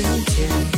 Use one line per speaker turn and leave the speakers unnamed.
今天。